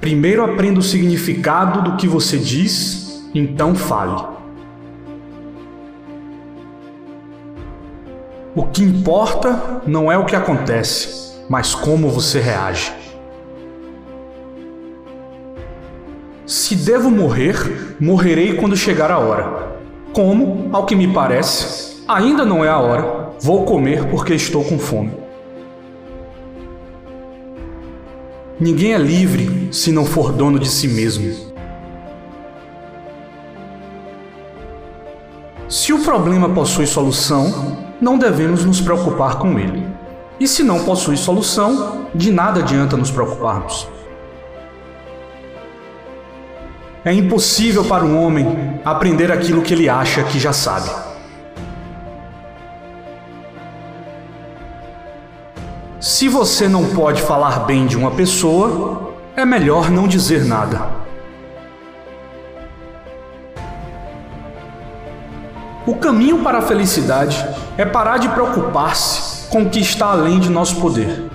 Primeiro aprenda o significado do que você diz, então fale. O que importa não é o que acontece, mas como você reage. Se devo morrer, morrerei quando chegar a hora. Como, ao que me parece, ainda não é a hora, vou comer porque estou com fome. Ninguém é livre se não for dono de si mesmo. Se o problema possui solução, não devemos nos preocupar com ele. E se não possui solução, de nada adianta nos preocuparmos. É impossível para um homem aprender aquilo que ele acha que já sabe. Se você não pode falar bem de uma pessoa, é melhor não dizer nada. O caminho para a felicidade é parar de preocupar-se com o que está além de nosso poder.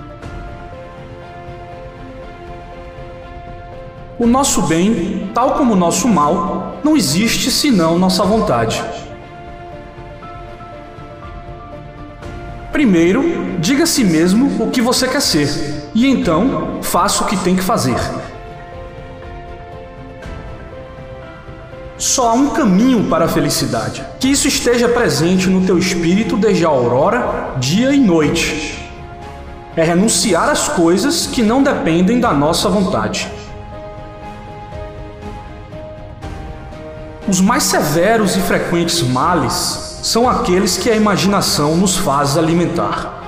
O nosso bem, tal como o nosso mal, não existe senão nossa vontade. Primeiro, diga a si mesmo o que você quer ser, e então faça o que tem que fazer. Só há um caminho para a felicidade, que isso esteja presente no teu espírito desde a aurora, dia e noite. É renunciar às coisas que não dependem da nossa vontade. Os mais severos e frequentes males são aqueles que a imaginação nos faz alimentar.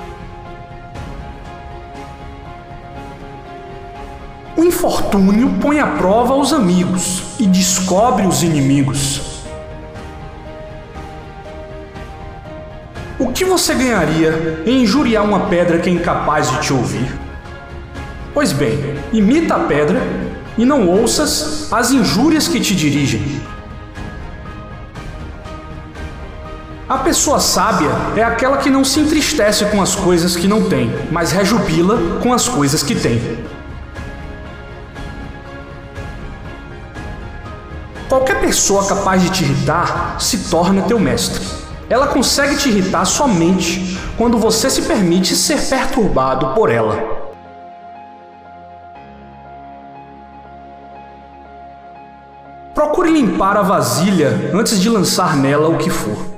O infortúnio põe à prova os amigos e descobre os inimigos. O que você ganharia em injuriar uma pedra que é incapaz de te ouvir? Pois bem, imita a pedra e não ouças as injúrias que te dirigem. A pessoa sábia é aquela que não se entristece com as coisas que não tem, mas rejubila com as coisas que tem. Qualquer pessoa capaz de te irritar se torna teu mestre. Ela consegue te irritar somente quando você se permite ser perturbado por ela. Procure limpar a vasilha antes de lançar nela o que for.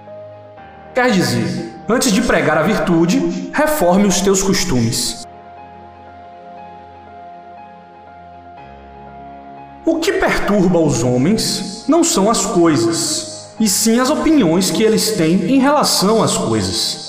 Quer dizer, antes de pregar a virtude, reforme os teus costumes. O que perturba os homens não são as coisas, e sim as opiniões que eles têm em relação às coisas.